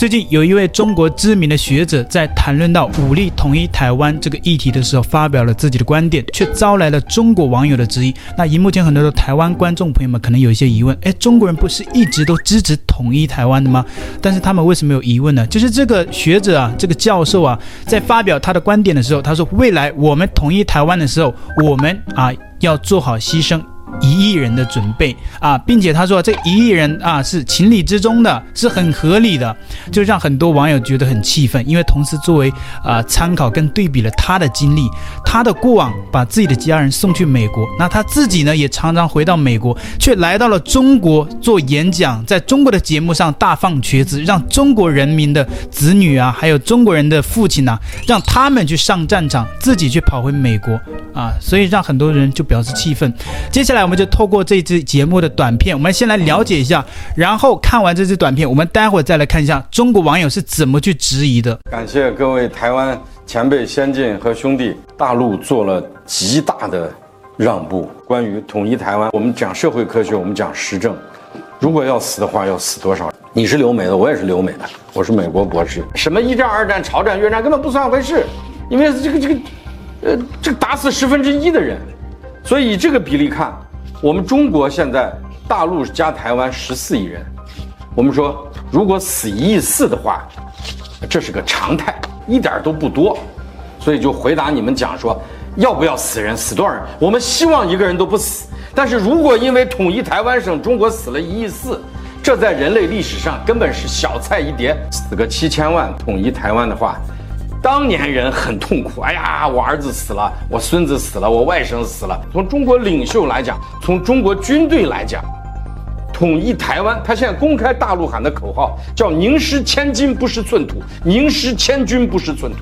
最近有一位中国知名的学者在谈论到武力统一台湾这个议题的时候，发表了自己的观点，却招来了中国网友的质疑。那荧幕前很多的台湾观众朋友们可能有一些疑问：诶，中国人不是一直都支持统一台湾的吗？但是他们为什么有疑问呢？就是这个学者啊，这个教授啊，在发表他的观点的时候，他说：未来我们统一台湾的时候，我们啊要做好牺牲。一亿人的准备啊，并且他说这一亿人啊是情理之中的，是很合理的，就让很多网友觉得很气愤，因为同时作为啊参考跟对比了他的经历，他的过往把自己的家人送去美国，那他自己呢也常常回到美国，却来到了中国做演讲，在中国的节目上大放厥词，让中国人民的子女啊，还有中国人的父亲呐、让他们去上战场，自己却跑回美国啊，所以让很多人就表示气愤。接下来。我们就透过这支节目的短片，我们先来了解一下，然后看完这支短片，我们待会儿再来看一下中国网友是怎么去质疑的。感谢各位台湾前辈先进和兄弟，大陆做了极大的让步。关于统一台湾，我们讲社会科学，我们讲实证。如果要死的话，要死多少？你是留美的，我也是留美的，我是美国博士。什么一战、二战、朝战、越战根本不算回事，因为这个这个，呃，这个打死十分之一的人，所以以这个比例看。我们中国现在大陆加台湾十四亿人，我们说如果死一亿四的话，这是个常态，一点都不多，所以就回答你们讲说要不要死人，死多少人？我们希望一个人都不死，但是如果因为统一台湾省，中国死了一亿四，这在人类历史上根本是小菜一碟，死个七千万统一台湾的话。当年人很痛苦，哎呀，我儿子死了，我孙子死了，我外甥死了。从中国领袖来讲，从中国军队来讲，统一台湾，他现在公开大陆喊的口号叫“宁失千金不失寸土，宁失千军不失寸土”。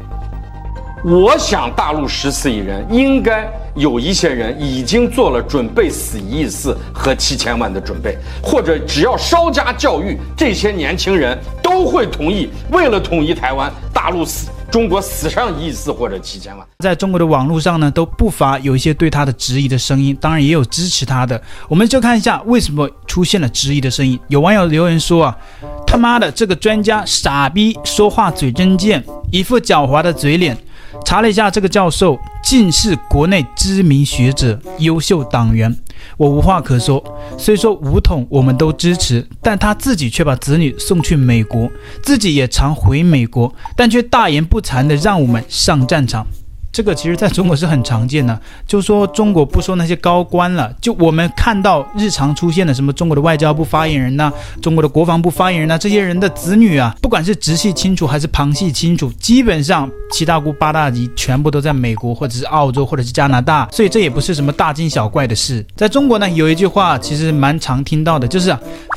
我想，大陆十四亿人应该有一些人已经做了准备死一亿四和七千万的准备，或者只要稍加教育，这些年轻人都会同意，为了统一台湾，大陆死。中国死上亿次或者七千万，在中国的网络上呢，都不乏有一些对他的质疑的声音，当然也有支持他的。我们就看一下为什么出现了质疑的声音。有网友留言说啊，他妈的这个专家傻逼，说话嘴真贱，一副狡猾的嘴脸。查了一下，这个教授竟是国内知名学者、优秀党员，我无话可说。虽说武统我们都支持，但他自己却把子女送去美国，自己也常回美国，但却大言不惭地让我们上战场。这个其实在中国是很常见的，就说中国不说那些高官了，就我们看到日常出现的什么中国的外交部发言人呐、中国的国防部发言人呐、这些人的子女啊，不管是直系亲属还是旁系亲属，基本上七大姑八大姨全部都在美国或者是澳洲或者是加拿大，所以这也不是什么大惊小怪的事。在中国呢，有一句话其实蛮常听到的，就是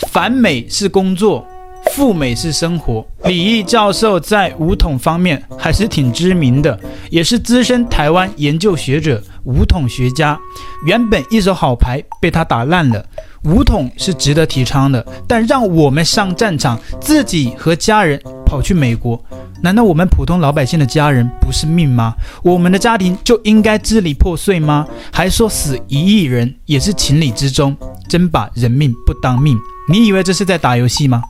反美是工作。赴美式生活。李毅教授在武统方面还是挺知名的，也是资深台湾研究学者、武统学家。原本一手好牌被他打烂了。武统是值得提倡的，但让我们上战场，自己和家人跑去美国，难道我们普通老百姓的家人不是命吗？我们的家庭就应该支离破碎吗？还说死一亿人也是情理之中，真把人命不当命。你以为这是在打游戏吗？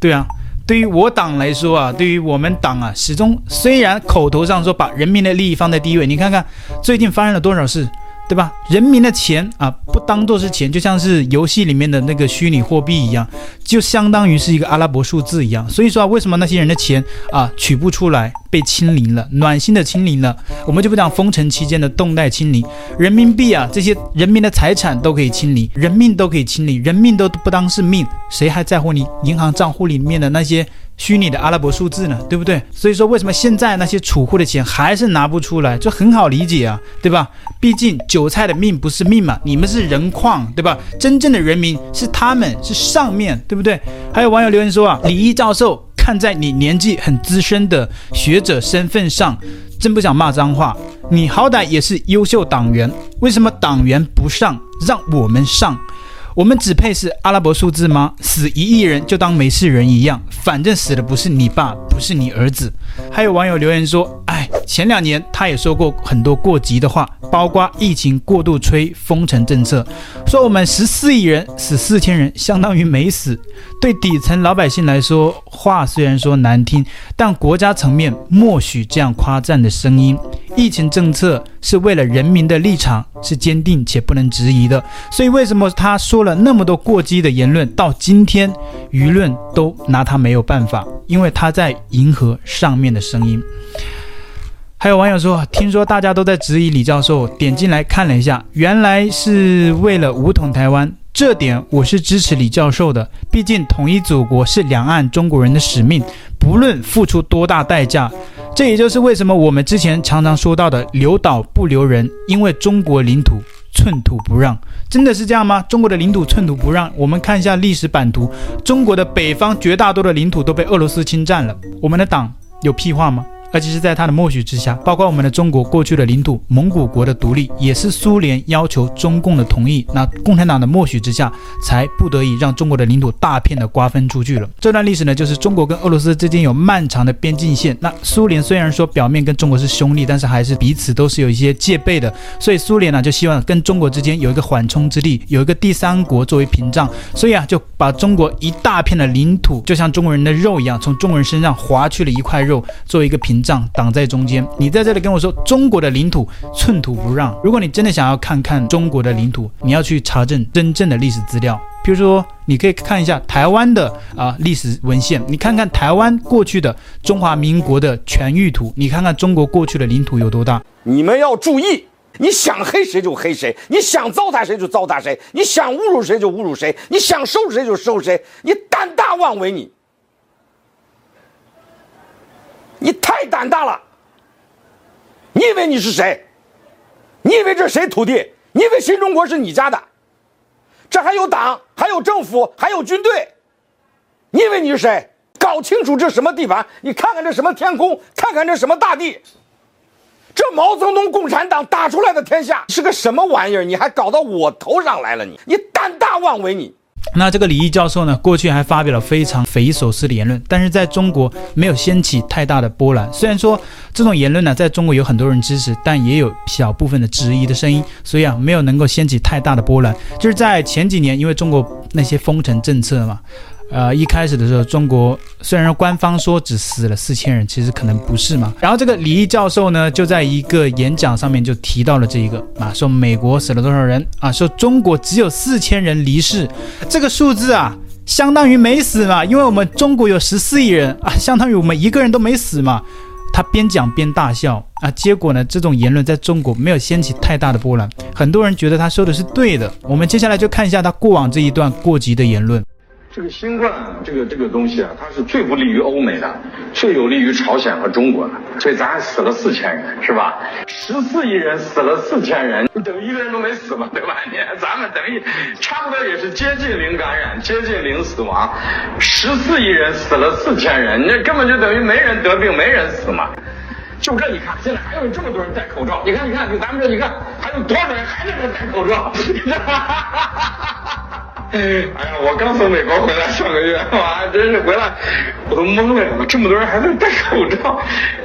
对啊，对于我党来说啊，对于我们党啊，始终虽然口头上说把人民的利益放在第一位，你看看最近发生了多少事。对吧？人民的钱啊，不当做是钱，就像是游戏里面的那个虚拟货币一样，就相当于是一个阿拉伯数字一样。所以说啊，为什么那些人的钱啊取不出来，被清零了，暖心的清零了？我们就不讲封城期间的动态清零，人民币啊，这些人民的财产都可以清零，人命都可以清零，人命都不当是命，谁还在乎你银行账户里面的那些？虚拟的阿拉伯数字呢，对不对？所以说，为什么现在那些储户的钱还是拿不出来，就很好理解啊，对吧？毕竟韭菜的命不是命嘛，你们是人矿，对吧？真正的人民是他们，是上面对不对？还有网友留言说啊，李毅教授，看在你年纪很资深的学者身份上，真不想骂脏话。你好歹也是优秀党员，为什么党员不上，让我们上？我们只配是阿拉伯数字吗？死一亿人就当没事人一样，反正死的不是你爸，不是你儿子。还有网友留言说：“，前两年他也说过很多过激的话，包括疫情过度吹封城政策，说我们十四亿人死四千人，相当于没死。对底层老百姓来说，话虽然说难听，但国家层面默许这样夸赞的声音。疫情政策是为了人民的立场是坚定且不能质疑的，所以为什么他说了那么多过激的言论，到今天舆论都拿他没有办法，因为他在迎合上面的声音。还有网友说，听说大家都在质疑李教授，点进来看了一下，原来是为了武统台湾。这点我是支持李教授的，毕竟统一祖国是两岸中国人的使命，不论付出多大代价。这也就是为什么我们之前常常说到的“留岛不留人”，因为中国领土寸土不让，真的是这样吗？中国的领土寸土不让？我们看一下历史版图，中国的北方绝大多数的领土都被俄罗斯侵占了，我们的党有屁话吗？而且是在他的默许之下，包括我们的中国过去的领土蒙古国的独立，也是苏联要求中共的同意，那共产党的默许之下，才不得已让中国的领土大片的瓜分出去了。这段历史呢，就是中国跟俄罗斯之间有漫长的边境线。那苏联虽然说表面跟中国是兄弟，但是还是彼此都是有一些戒备的。所以苏联呢，就希望跟中国之间有一个缓冲之地，有一个第三国作为屏障。所以啊，就把中国一大片的领土，就像中国人的肉一样，从中国人身上划去了一块肉，作为一个屏。仗挡在中间，你在这里跟我说中国的领土寸土不让。如果你真的想要看看中国的领土，你要去查证真正的历史资料。比如说，你可以看一下台湾的啊历史文献，你看看台湾过去的中华民国的全域图，你看看中国过去的领土有多大。你们要注意，你想黑谁就黑谁，你想糟蹋谁就糟蹋谁，你想侮辱谁就侮辱谁，你想收拾谁就收拾谁，你胆大妄为你。你太胆大了！你以为你是谁？你以为这是谁土地？你以为新中国是你家的？这还有党，还有政府，还有军队。你以为你是谁？搞清楚这什么地方？你看看这什么天空？看看这什么大地？这毛泽东共产党打出来的天下是个什么玩意儿？你还搞到我头上来了你？你胆大妄为你！那这个李毅教授呢，过去还发表了非常匪夷所思的言论，但是在中国没有掀起太大的波澜。虽然说这种言论呢，在中国有很多人支持，但也有小部分的质疑的声音，所以啊，没有能够掀起太大的波澜。就是在前几年，因为中国那些封城政策嘛。呃，一开始的时候，中国虽然官方说只死了四千人，其实可能不是嘛。然后这个李毅教授呢，就在一个演讲上面就提到了这一个啊，说美国死了多少人啊？说中国只有四千人离世，这个数字啊，相当于没死嘛，因为我们中国有十四亿人啊，相当于我们一个人都没死嘛。他边讲边大笑啊，结果呢，这种言论在中国没有掀起太大的波澜，很多人觉得他说的是对的。我们接下来就看一下他过往这一段过激的言论。这个新冠这个这个东西啊，它是最不利于欧美的，最有利于朝鲜和中国的。所以咱还死了四千人，是吧？十四亿人死了四千人，等于一个人都没死嘛，对吧？你 咱们等于差不多也是接近零感染，接近零死亡。十四亿人死了四千人，那根本就等于没人得病，没人死嘛。就这你看，现在还有这么多人戴口罩，你看你看，就咱们这你看，还有多少人还在这戴口罩？哎呀，我刚从美国回来上个月，哇，真是回来我都懵了，怎么这么多人还在戴口罩？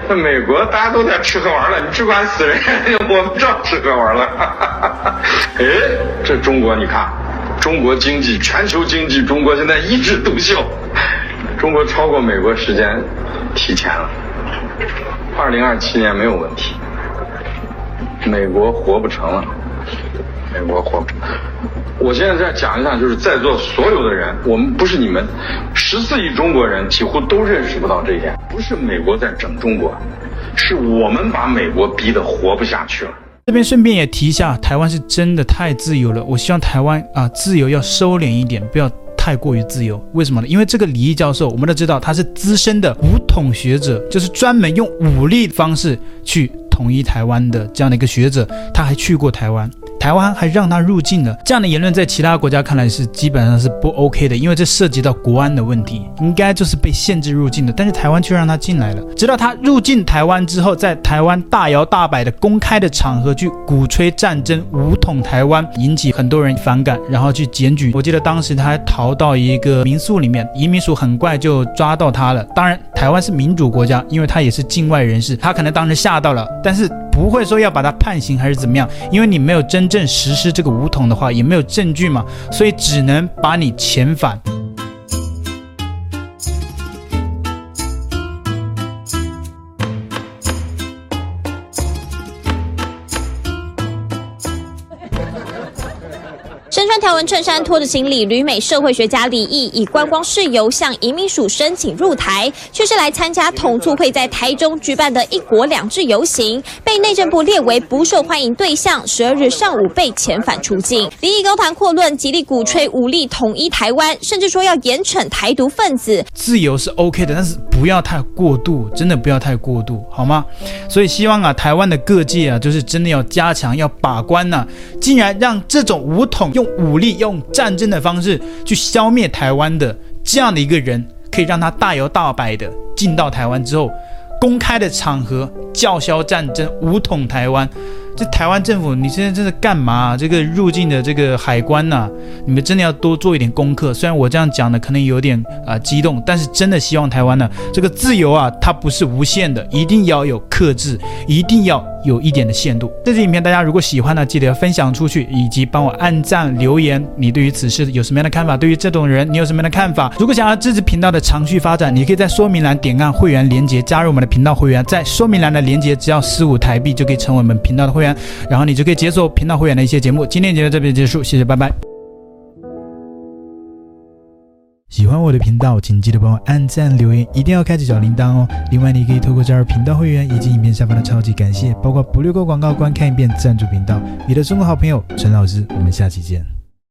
在美国大家都在吃喝玩乐，你只管死人，我们照吃喝玩乐。哎，这中国你看，中国经济、全球经济，中国现在一枝独秀，中国超过美国时间提前了，二零二七年没有问题，美国活不成了，美国活不成。我现在再讲一下，就是在座所有的人，我们不是你们十四亿中国人几乎都认识不到这一点，不是美国在整中国，是我们把美国逼得活不下去了。这边顺便也提一下，台湾是真的太自由了，我希望台湾啊自由要收敛一点，不要太过于自由。为什么呢？因为这个李毅教授，我们都知道他是资深的武统学者，就是专门用武力的方式去统一台湾的这样的一个学者，他还去过台湾。台湾还让他入境了。这样的言论在其他国家看来是基本上是不 OK 的，因为这涉及到国安的问题，应该就是被限制入境的。但是台湾却让他进来了，直到他入境台湾之后，在台湾大摇大摆的公开的场合去鼓吹战争、武统台湾，引起很多人反感，然后去检举。我记得当时他还逃到一个民宿里面，移民署很快就抓到他了。当然，台湾是民主国家，因为他也是境外人士，他可能当时吓到了，但是不会说要把他判刑还是怎么样，因为你没有真正实施这个武统的话，也没有证据嘛，所以只能把你遣返。衬衫、拖着行李，旅美社会学家李毅以观光事由向移民署申请入台，却是来参加统促会在台中举办的一国两制游行，被内政部列为不受欢迎对象，十二日上午被遣返出境。李毅高谈阔论，极力鼓吹武力统一台湾，甚至说要严惩台独分子。自由是 OK 的，但是不要太过度，真的不要太过度，好吗？所以希望啊，台湾的各界啊，就是真的要加强，要把关呐、竟然让这种武统。用武力、用战争的方式去消灭台湾的这样的一个人，可以让他大摇大摆的进到台湾之后，公开的场合叫嚣战争、武统台湾。这台湾政府，你现在这是干嘛？这个入境的这个海关呐、你们真的要多做一点功课。虽然我这样讲的可能有点啊、呃、激动，但是真的希望台湾呢，这个自由啊，它不是无限的，一定要有克制，一定要有一点的限度。这支影片大家如果喜欢呢，记得要分享出去，以及帮我按赞留言。你对于此事有什么样的看法？对于这种人，你有什么样的看法？如果想要支持频道的长续发展，你可以在说明栏点按会员连接，加入我们的频道会员。在说明栏的连接只要十五台币就可以成为我们频道的会然后你就可以解锁频道会员的一些节目。今天节目这边结束，谢谢，拜拜。喜欢我的频道，请记得帮我按赞、留言，一定要开启小铃铛哦。另外，你可以透过加入频道会员以及影片下方的超级感谢，包括不略过广告、观看一遍赞助频道。你的中国好朋友陈老师，我们下期见。